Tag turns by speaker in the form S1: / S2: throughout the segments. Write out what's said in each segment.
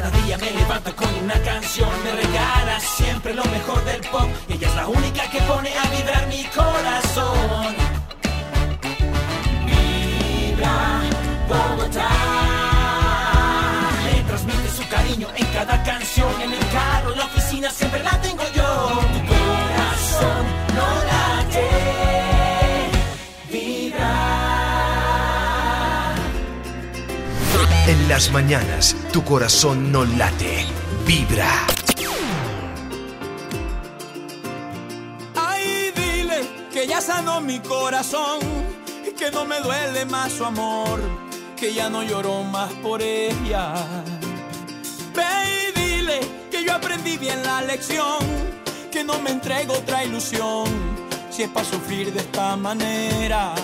S1: Cada día me levanto con una canción, me regala siempre lo mejor del pop. Ella es la única que pone a vibrar mi corazón. Vibra Bogotá. Le transmite su cariño en cada canción, en el carro, en la oficina, siempre la tengo
S2: las mañanas, tu corazón no late, vibra.
S3: Ay, dile que ya sanó mi corazón, que no me duele más su amor, que ya no lloro más por ella. Ve y dile que yo aprendí bien la lección, que no me entrego otra ilusión, si es para sufrir de esta manera.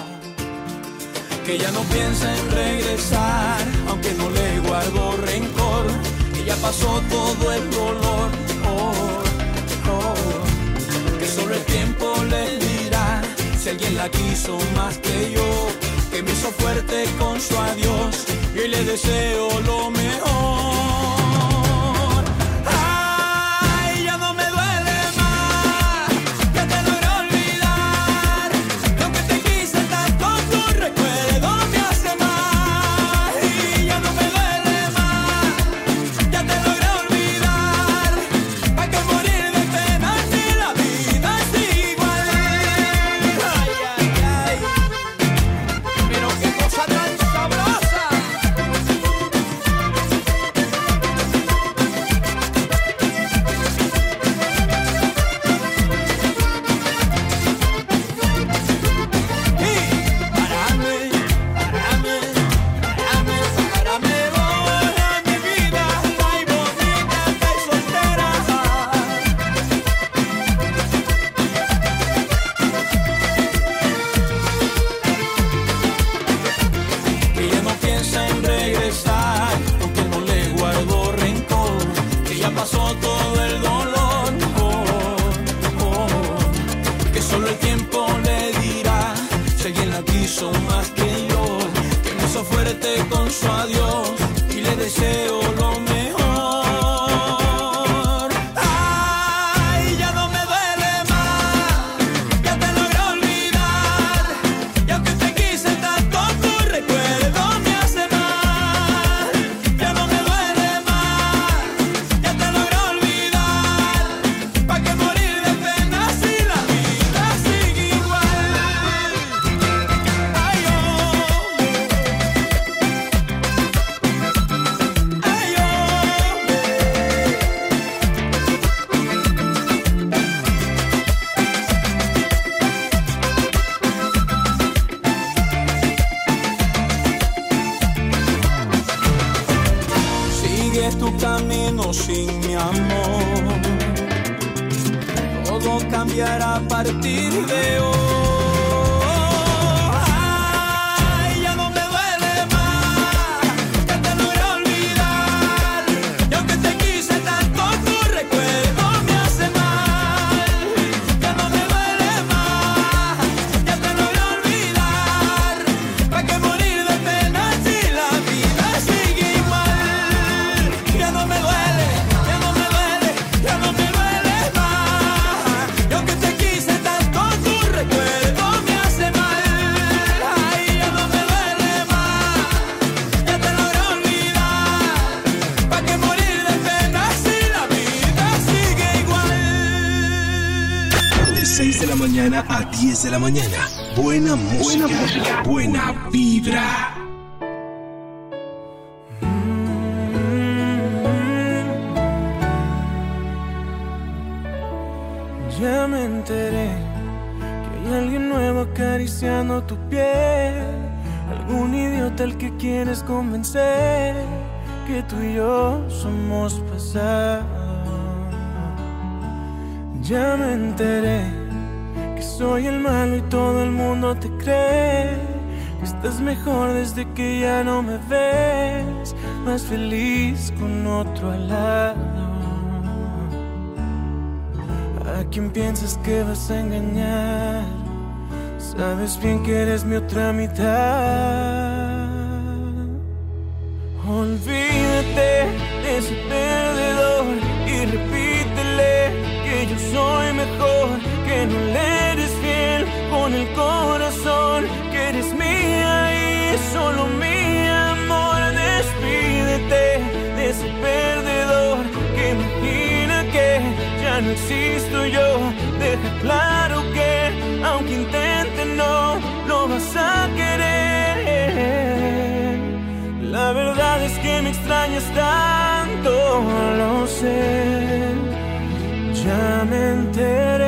S3: Que ya no piensa en regresar, aunque no le guardo rencor, que ya pasó todo el dolor. Oh, oh que solo el tiempo le dirá si alguien la quiso más que yo, que me hizo fuerte con su adiós y le deseo lo mejor. A
S2: 10 de la mañana. Buena música. Buena vibra.
S3: Ya me enteré que hay alguien nuevo acariciando tu piel. Algún idiota al que quieres convencer que tú y yo somos pasado. Ya me enteré soy el malo y todo el mundo te cree. Estás mejor desde que ya no me ves, más feliz con otro al lado. ¿A quién piensas que vas a engañar? Sabes bien que eres mi otra mitad. Olvídate de ese
S4: perdedor y repítele que yo soy mejor, que no le eres con el corazón, que eres mía y solo mi amor. Despídete de ese perdedor que imagina que ya no existo yo. Deja claro que aunque intente no lo vas a querer. La verdad es que me extrañas tanto, lo sé. Ya me enteré.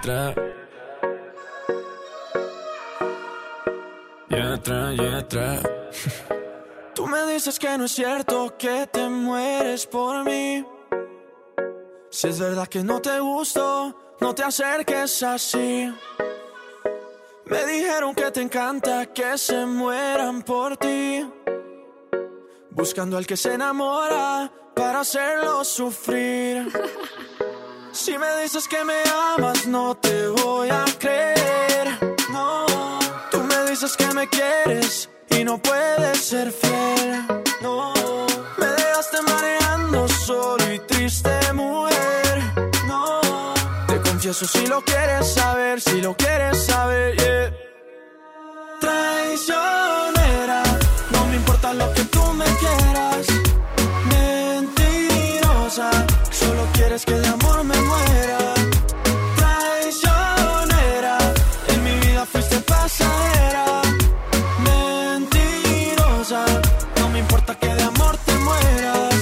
S5: Vibra.
S4: Yetra, yetra. Tú me dices que no es cierto que te mueres por mí. Si es verdad que no te gusto, no te acerques así. Me dijeron que te encanta que se mueran por ti. Buscando al que se enamora para hacerlo sufrir. Si me dices que me amas, no te voy a creer. No, tú me dices que me quieres y no puedes ser fiel. No, me dejaste mareando solo y triste, mujer. No, te confieso si lo quieres saber, si lo quieres saber, yeah. Traicionera, no me importa lo que tú me quieras. Solo quieres que de amor me muera. Traicionera, en mi vida fuiste pasajera. Mentirosa, no me importa que de amor te mueras.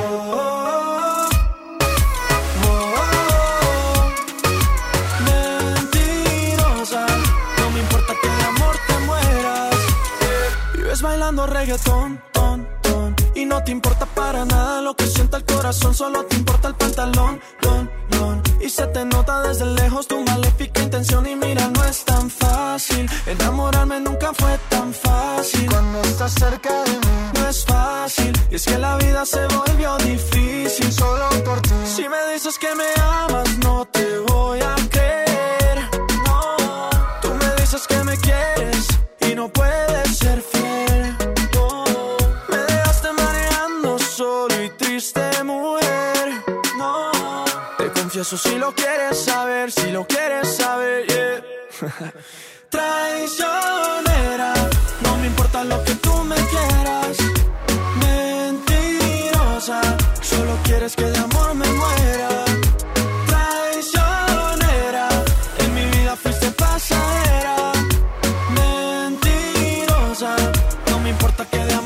S4: Oh, oh, oh. Mentirosa, no me importa que de amor te mueras. Vives bailando reggaetón, ton, ton, y no te importa para nada lo que sienta el corazón, solo te importa el pantalón, don, don. Y se te nota desde lejos tu maléfica intención y mira, no es tan fácil. Enamorarme nunca fue tan fácil. Cuando estás cerca de mí, no es fácil. Y es que la vida se volvió difícil confieso si lo quieres saber, si lo quieres saber, yeah. Traicionera, no me importa lo que tú me quieras. Mentirosa, solo quieres que de amor me muera. Traicionera, en mi vida fuiste pasajera. Mentirosa, no me importa que de amor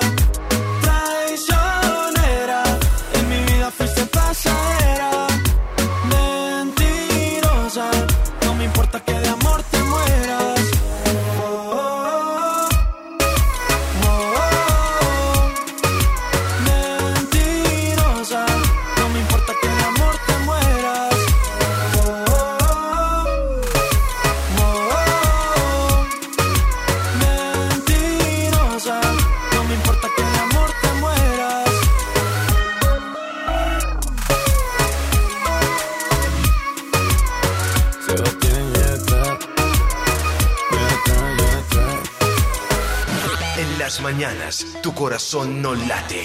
S5: las mañanas tu corazón no late,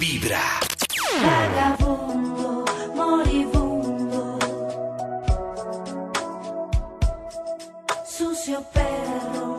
S5: vibra.
S6: Vagabundo, moribundo, sucio perro.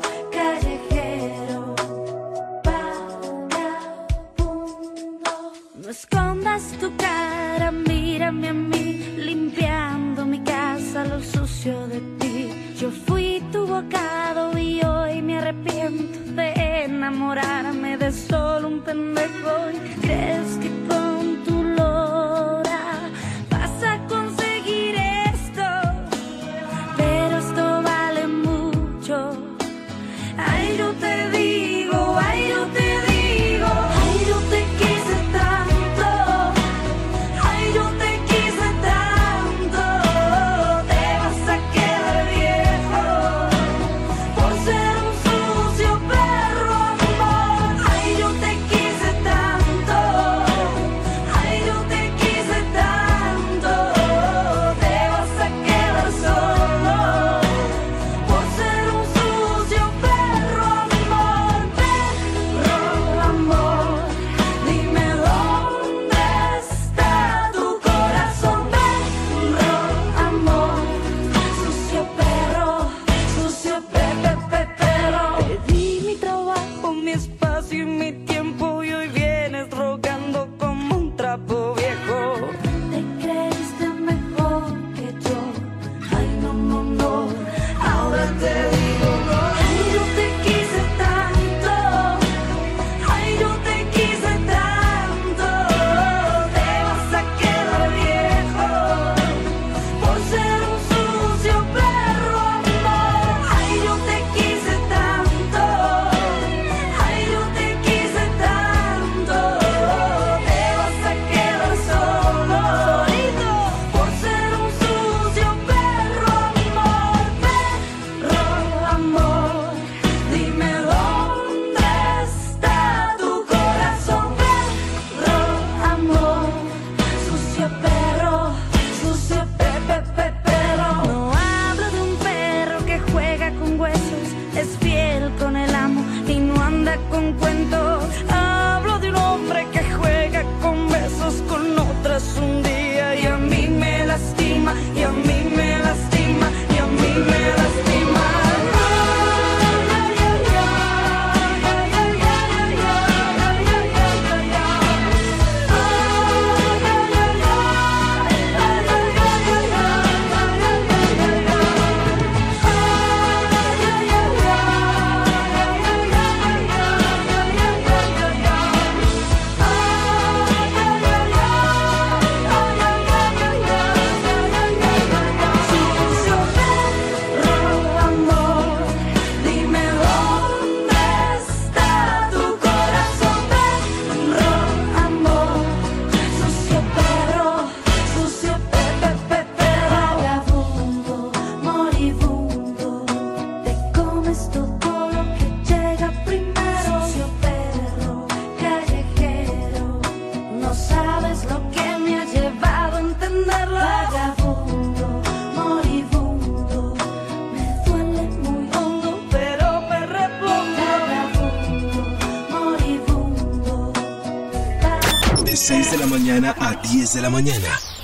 S6: de
S5: la.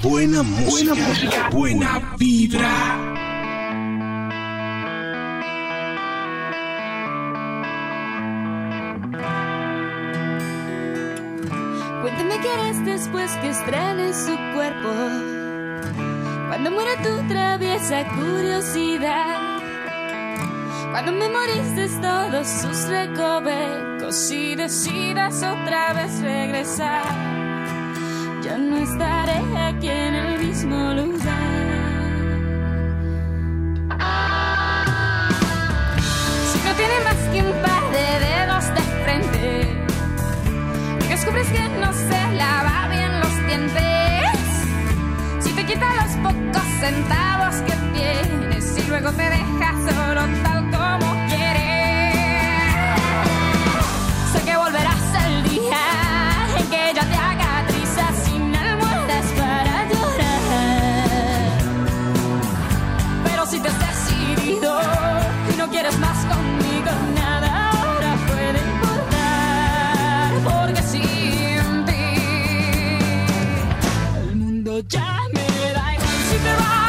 S5: Buena música, buena, buena vibra.
S6: Cuéntame qué harás después que estrene su cuerpo. Cuando muera tu traviesa curiosidad. Cuando memorices todos sus recovecos y decidas otra vez regresar ya no estaré aquí en el mismo lugar. Si no tiene más que un par de dedos de frente y descubres que no se lava bien los dientes, si te quita los pocos centavos que tienes y luego te dejas solo Ya me da igual si te vas.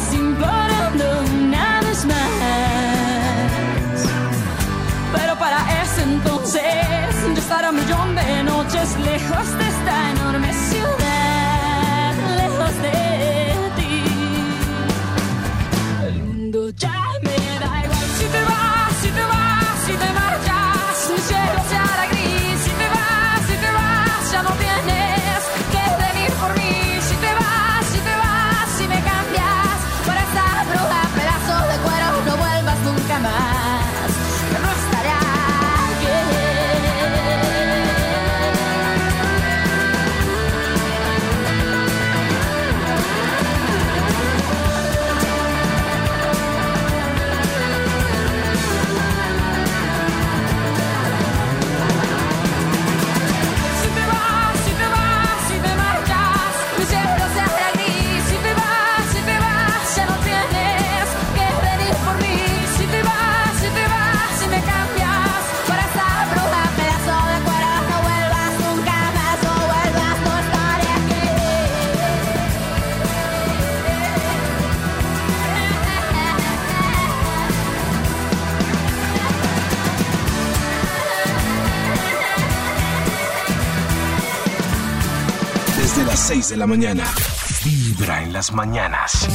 S6: sin parando una vez más. Pero para ese entonces yo estaré un millón de noches lejos. de
S5: la mañana. Vibra en las mañanas.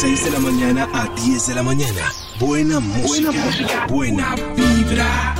S5: 6 de la mañana a 10 de la mañana. Buena música. Buena música. Buena vibra.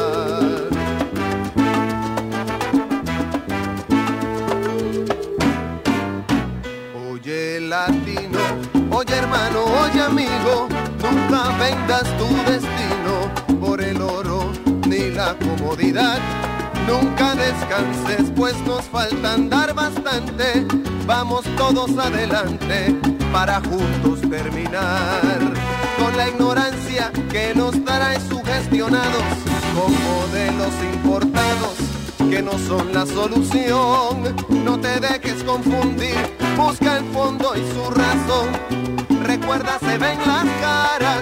S7: Vendas tu destino por el oro ni la comodidad. Nunca descanses, pues nos falta andar bastante. Vamos todos adelante para juntos terminar con la ignorancia que nos trae sugestionados con modelos importados que no son la solución. No te dejes confundir, busca el fondo y su razón. Recuerda, se ven las caras,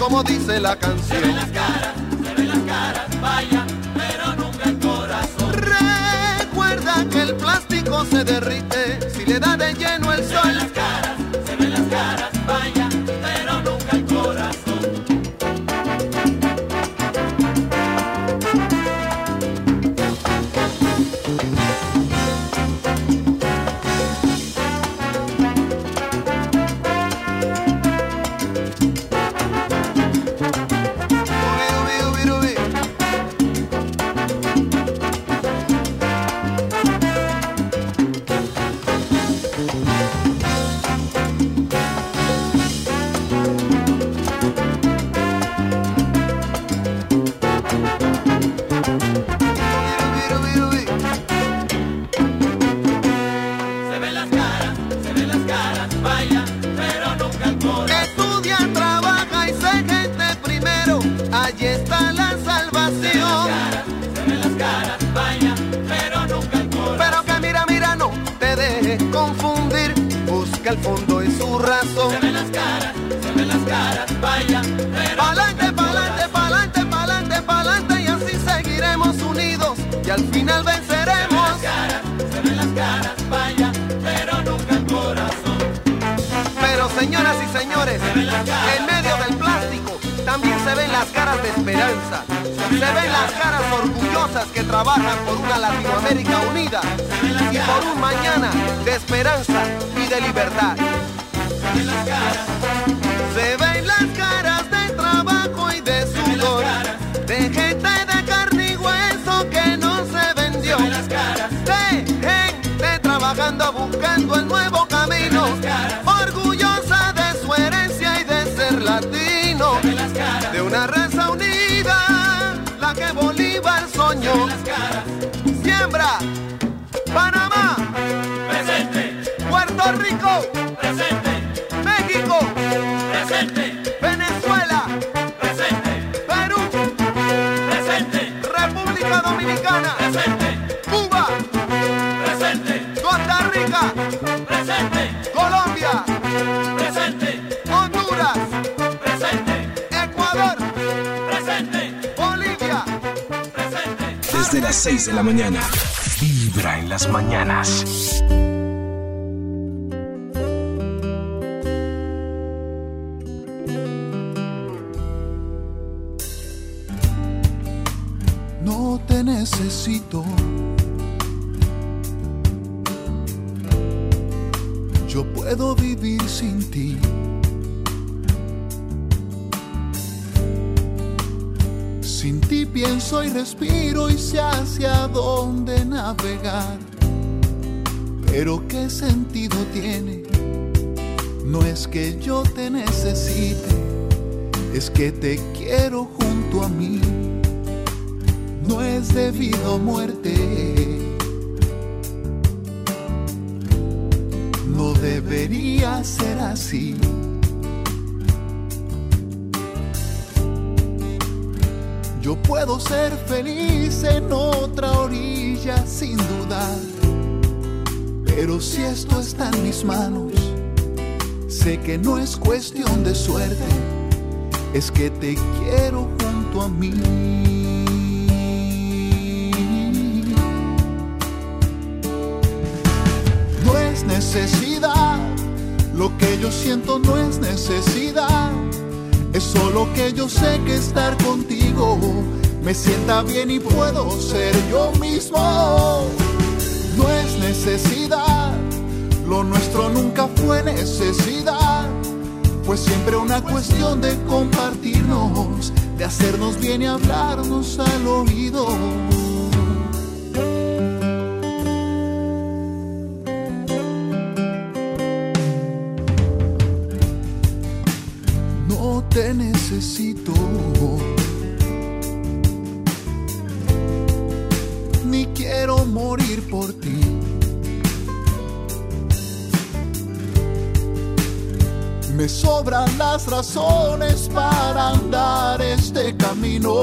S7: Como dice la canción. Se ven las caras, se ven las caras, vaya, pero nunca el corazón. Recuerda que el plástico se derrite buscando el nuevo camino, orgullosa de su herencia y de ser latino, de una raza unida, la que Bolívar soñó. Siembra, Panamá,
S4: Presente,
S7: Puerto Rico,
S4: presente,
S5: Desde las 6 de la mañana. Vibra en las mañanas.
S8: no te necesito. Yo puedo vivir sin ti. Ti pienso y respiro y sé hacia dónde navegar. Pero qué sentido tiene? No es que yo te necesite, es que te quiero junto a mí no es debido a muerte. No debería ser así. Ser feliz en otra orilla sin dudar. Pero si esto está en mis manos, sé que no es cuestión de suerte, es que te quiero junto a mí. no es necesidad. Lo que yo siento no es necesidad. Es solo que yo sé que estar contigo me sienta bien y puedo ser yo mismo. No es necesidad. Lo nuestro nunca fue necesidad. Fue siempre una cuestión de compartirnos, de hacernos bien y hablarnos al oído. Las razones para andar este camino.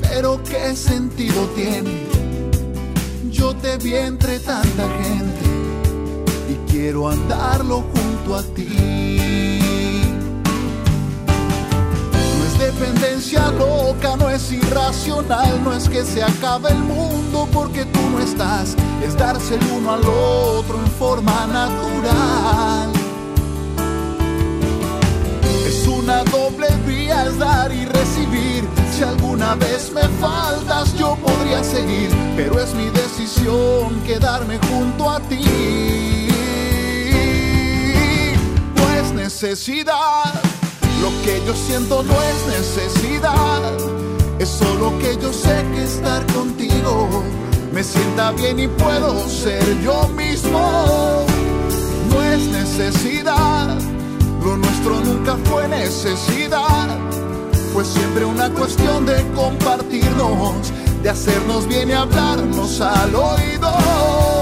S8: Pero qué sentido tiene. Yo te vi entre tanta gente y quiero andarlo junto a ti. No es dependencia loca, no es irracional, no es que se acabe el mundo porque tú no estás, es darse el uno al otro en forma natural. Es una doble vía, es dar y recibir. Si alguna vez me faltas, yo podría seguir, pero es mi decisión quedarme junto a ti. No es necesidad, lo que yo siento no es necesidad. Es solo que yo sé que estar contigo me sienta bien y puedo ser yo mismo. No es necesidad, lo nuestro nunca fue necesidad. Fue siempre una cuestión de compartirnos, de hacernos bien y hablarnos al oído.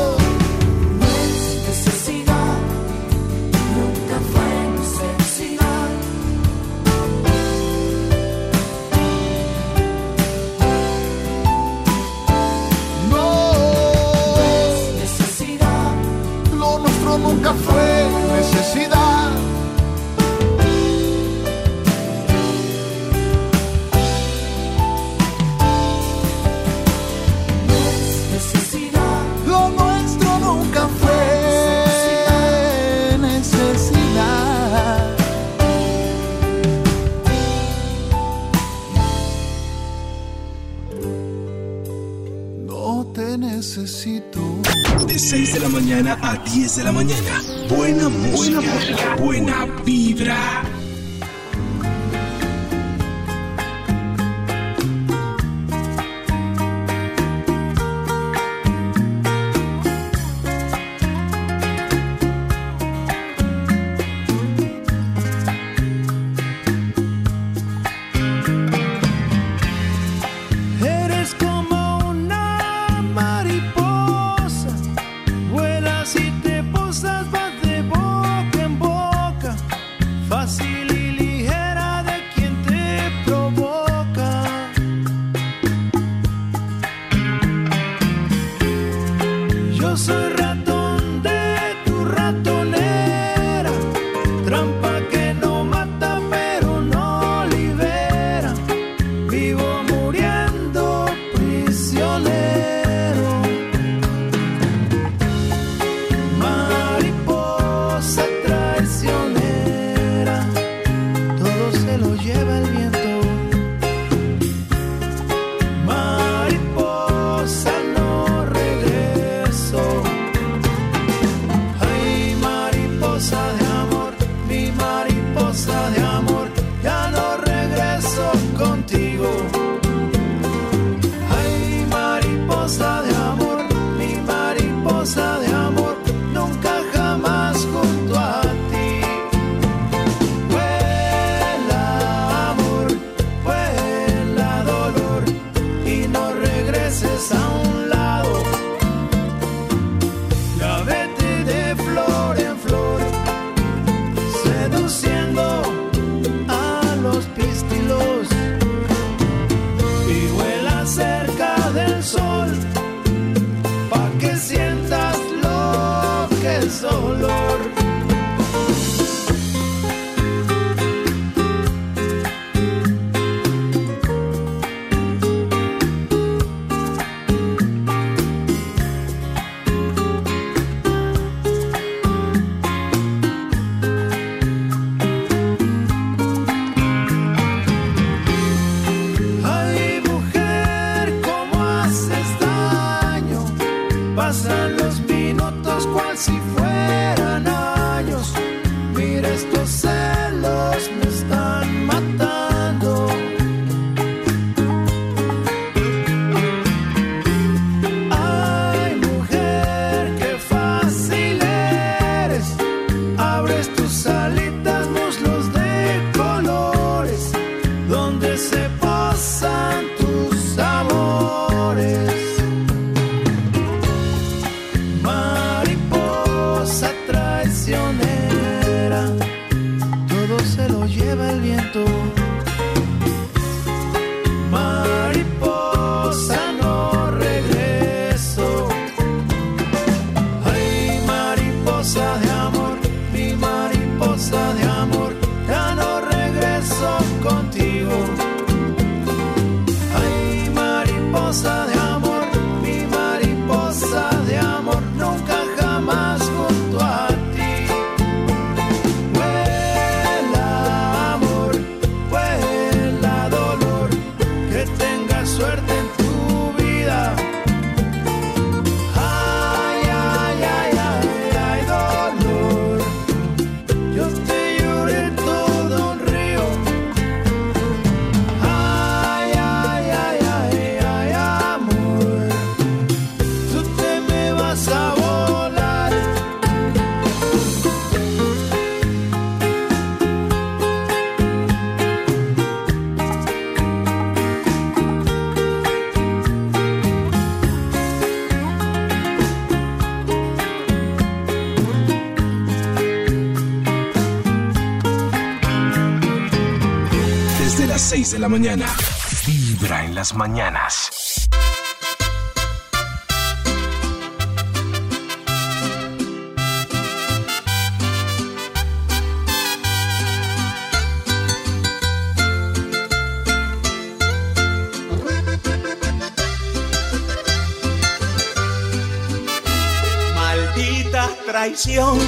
S5: de la mañana. Vibra
S4: en
S5: las mañanas.
S9: Maldita traición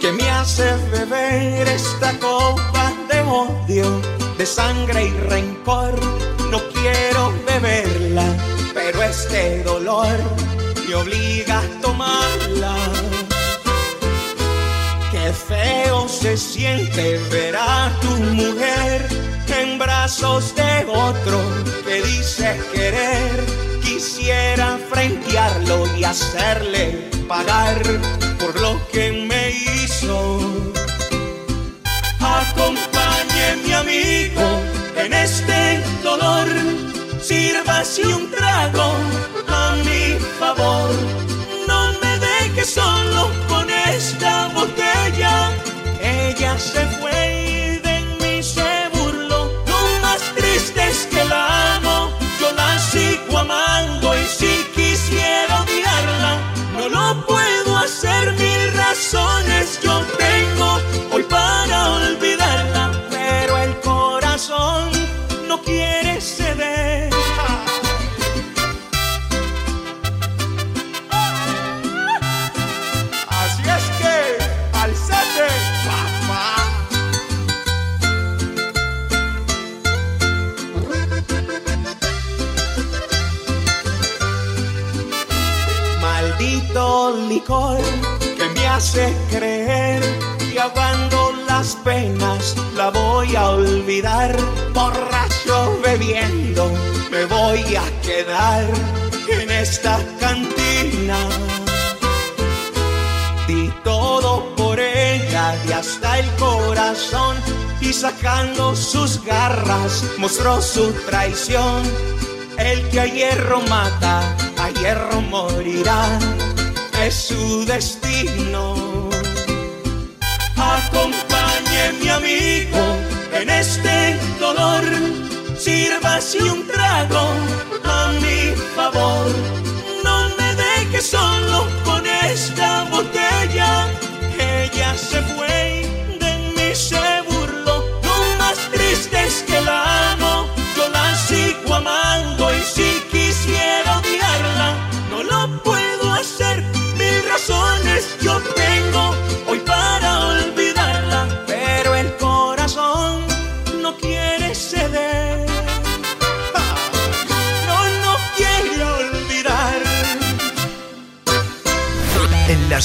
S9: que me hace beber esta copa de odio de sangre y rencor. No quiero beberla, pero este dolor me obliga a tomarla. Qué feo se siente ver a tu mujer en brazos de otro que dice querer. Quisiera frentearlo y hacerle pagar por lo que me hizo. En este dolor, sírvase un trago a mi favor. No me deje solo con esta botella. Ella se que me hace creer que ahogando las penas la voy a olvidar. Borracho bebiendo me voy a quedar en esta cantina. Di todo por ella y hasta el corazón y sacando sus garras mostró su traición. El que a hierro mata, a hierro morirá, es su destino. Acompañe mi amigo en este dolor, sírvase un trago a mi favor. No me deje solo con esta botella.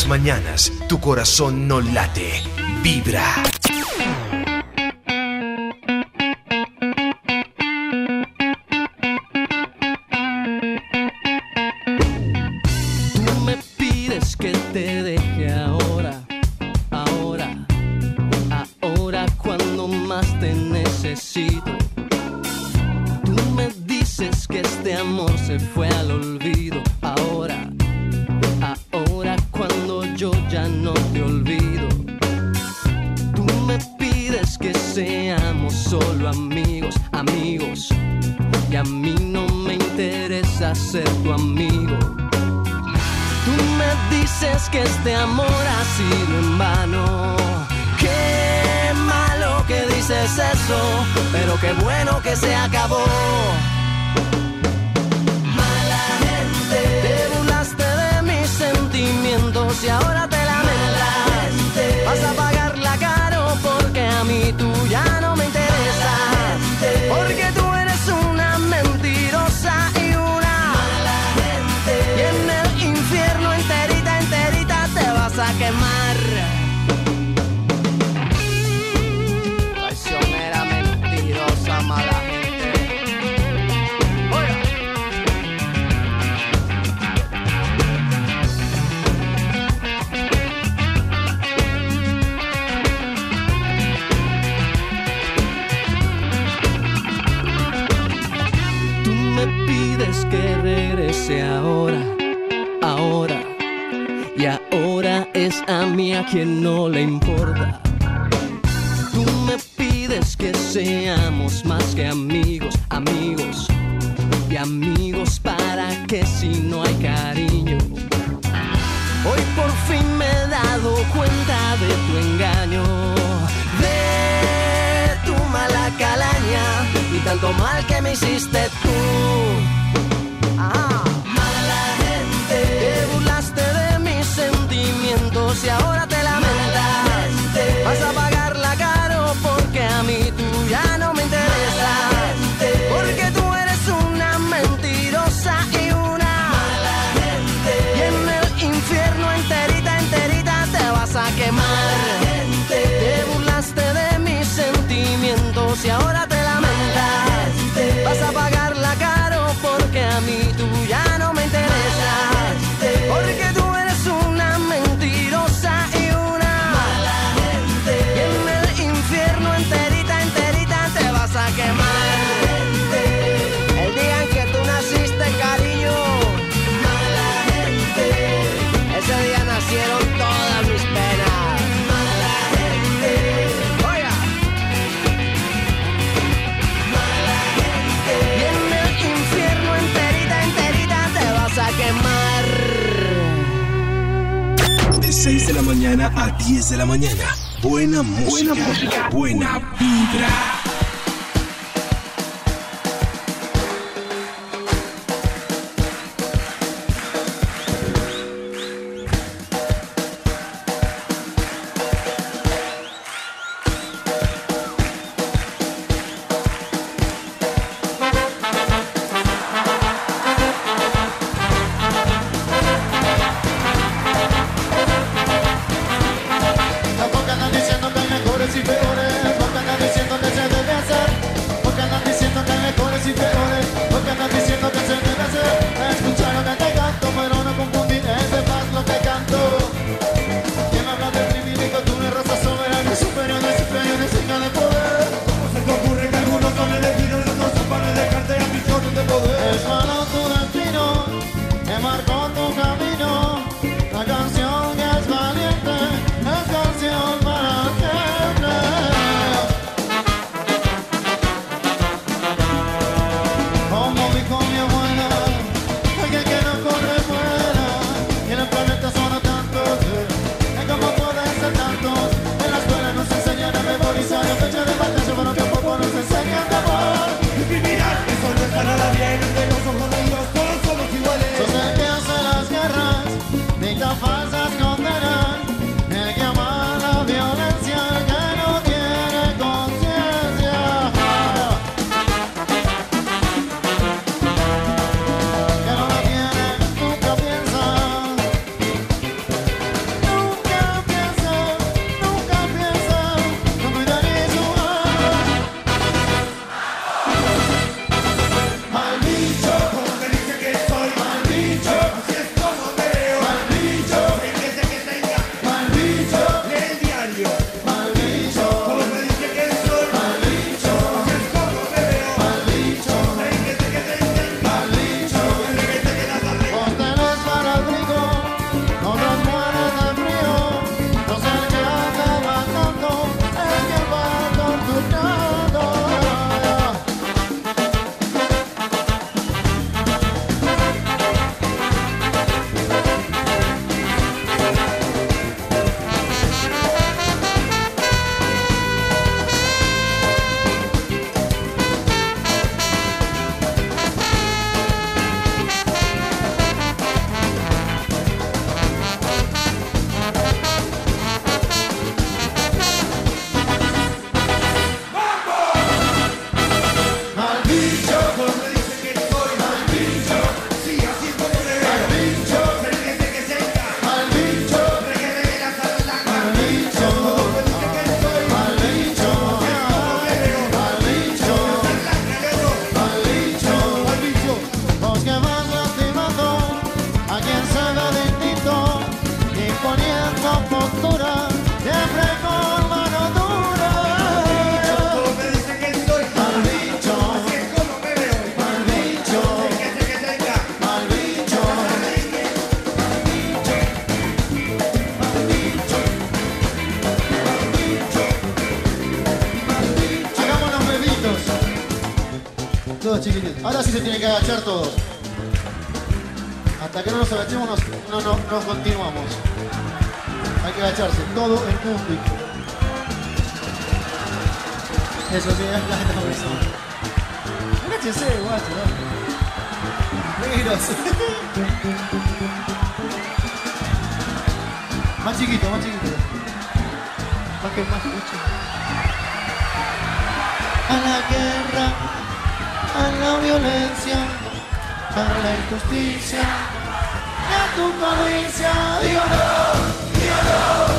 S5: Mañanas, tu corazón no late, vibra.
S10: Sido en vano. Qué malo que dices eso, pero qué bueno que se acabó. Mala gente, te burlaste de mis sentimientos y ahora te lamentas. Vas a pagarla a quien no le importa. Tú me pides que seamos más que amigos, amigos. Y amigos para que si no hay cariño. Hoy por fin me he dado cuenta de tu engaño, de tu mala calaña y tanto mal que me hiciste tú. Ah. si ahora te lamentas. Vas a pagarla caro porque a mí tú ya no me interesas. Porque tú eres una mentirosa y una mala gente. Y
S11: en el infierno enterita, enterita te vas a quemar. Te burlaste de mis sentimientos y ahora te lamentas. Vas a pagarla caro porque a mí tú a 10 de la mañana. Buena música. Buena música. Buena vibra. Ahora sí se tienen que agachar todos. Hasta que no nos agachemos, nos, no, no, no continuamos. Hay que agacharse, todo en público. Eso sí, la gente no me Agáchense, guacho, ¿no? Negros. más chiquito, más chiquito. Más que más mucho. A la guerra a la violencia, a la injusticia, a tu codicia. Digo no, digo no.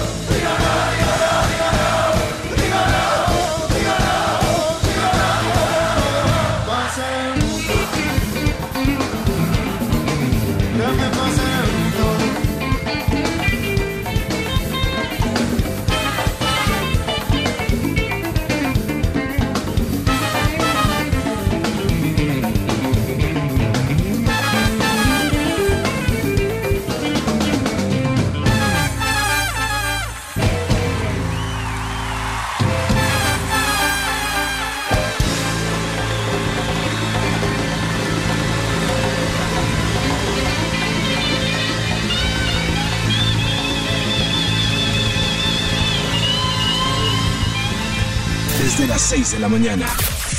S11: desde
S5: las 6 de la mañana.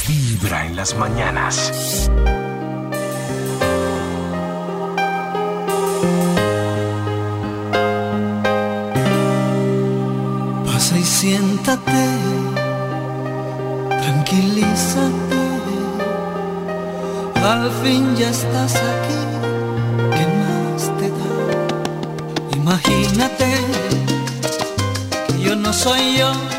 S5: Vibra en las mañanas.
S12: Pasa y siéntate, tranquilízate. Al fin ya estás aquí, ¿qué más te da? Imagínate que yo no soy yo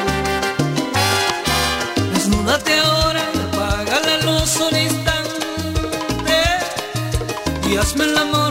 S12: Dios me enamoró.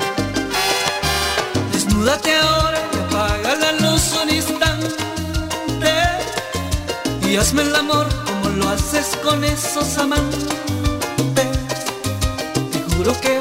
S12: Desnúdate ahora y apaga la luz un instante y hazme el amor como lo haces con esos amantes. Te juro que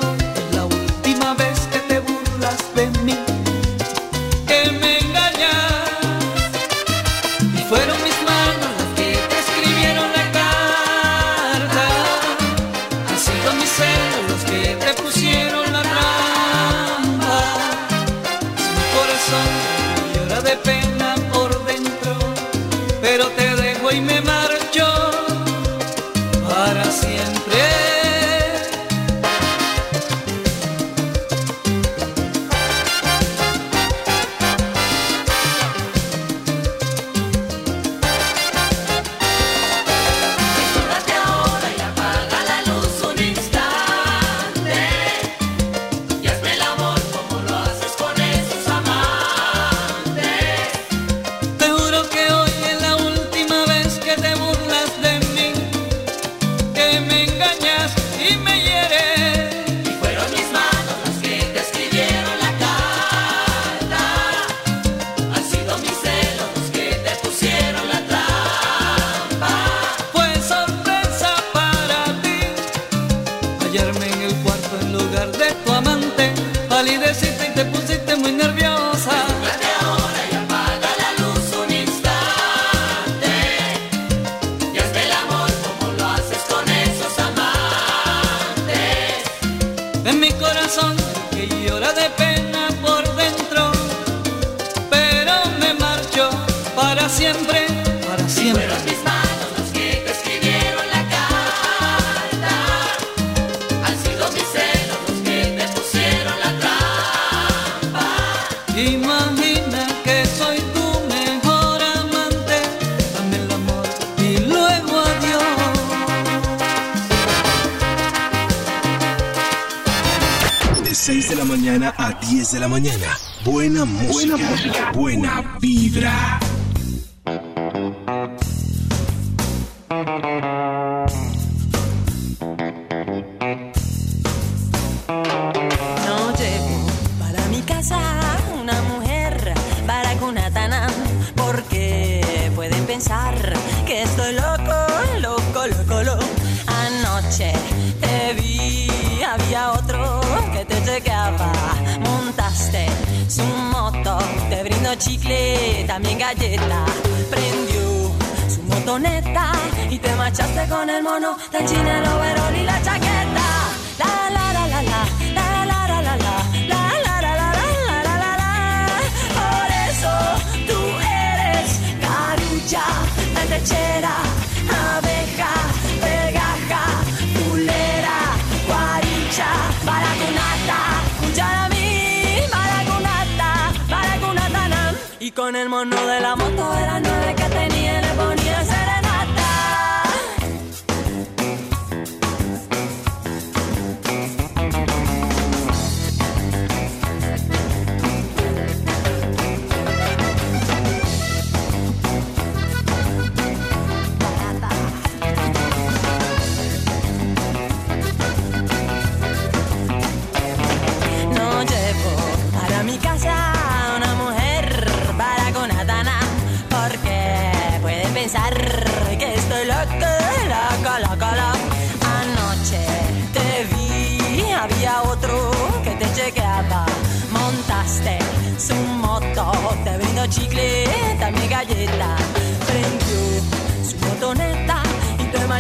S13: con
S12: el
S6: mono de la moto era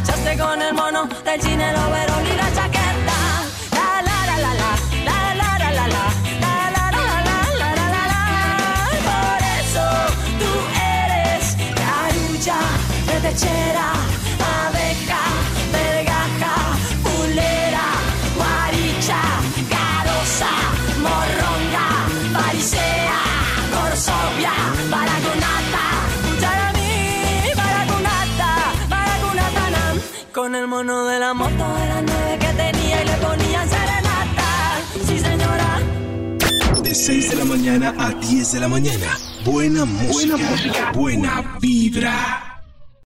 S6: machaste con el mono del cine, lo verón y la chaqueta. La la la la la, la la la la la. Por eso tú eres la de techera.
S2: De 6 de la mañana a 10 de la mañana. Buena música. Buena, música. buena vibra.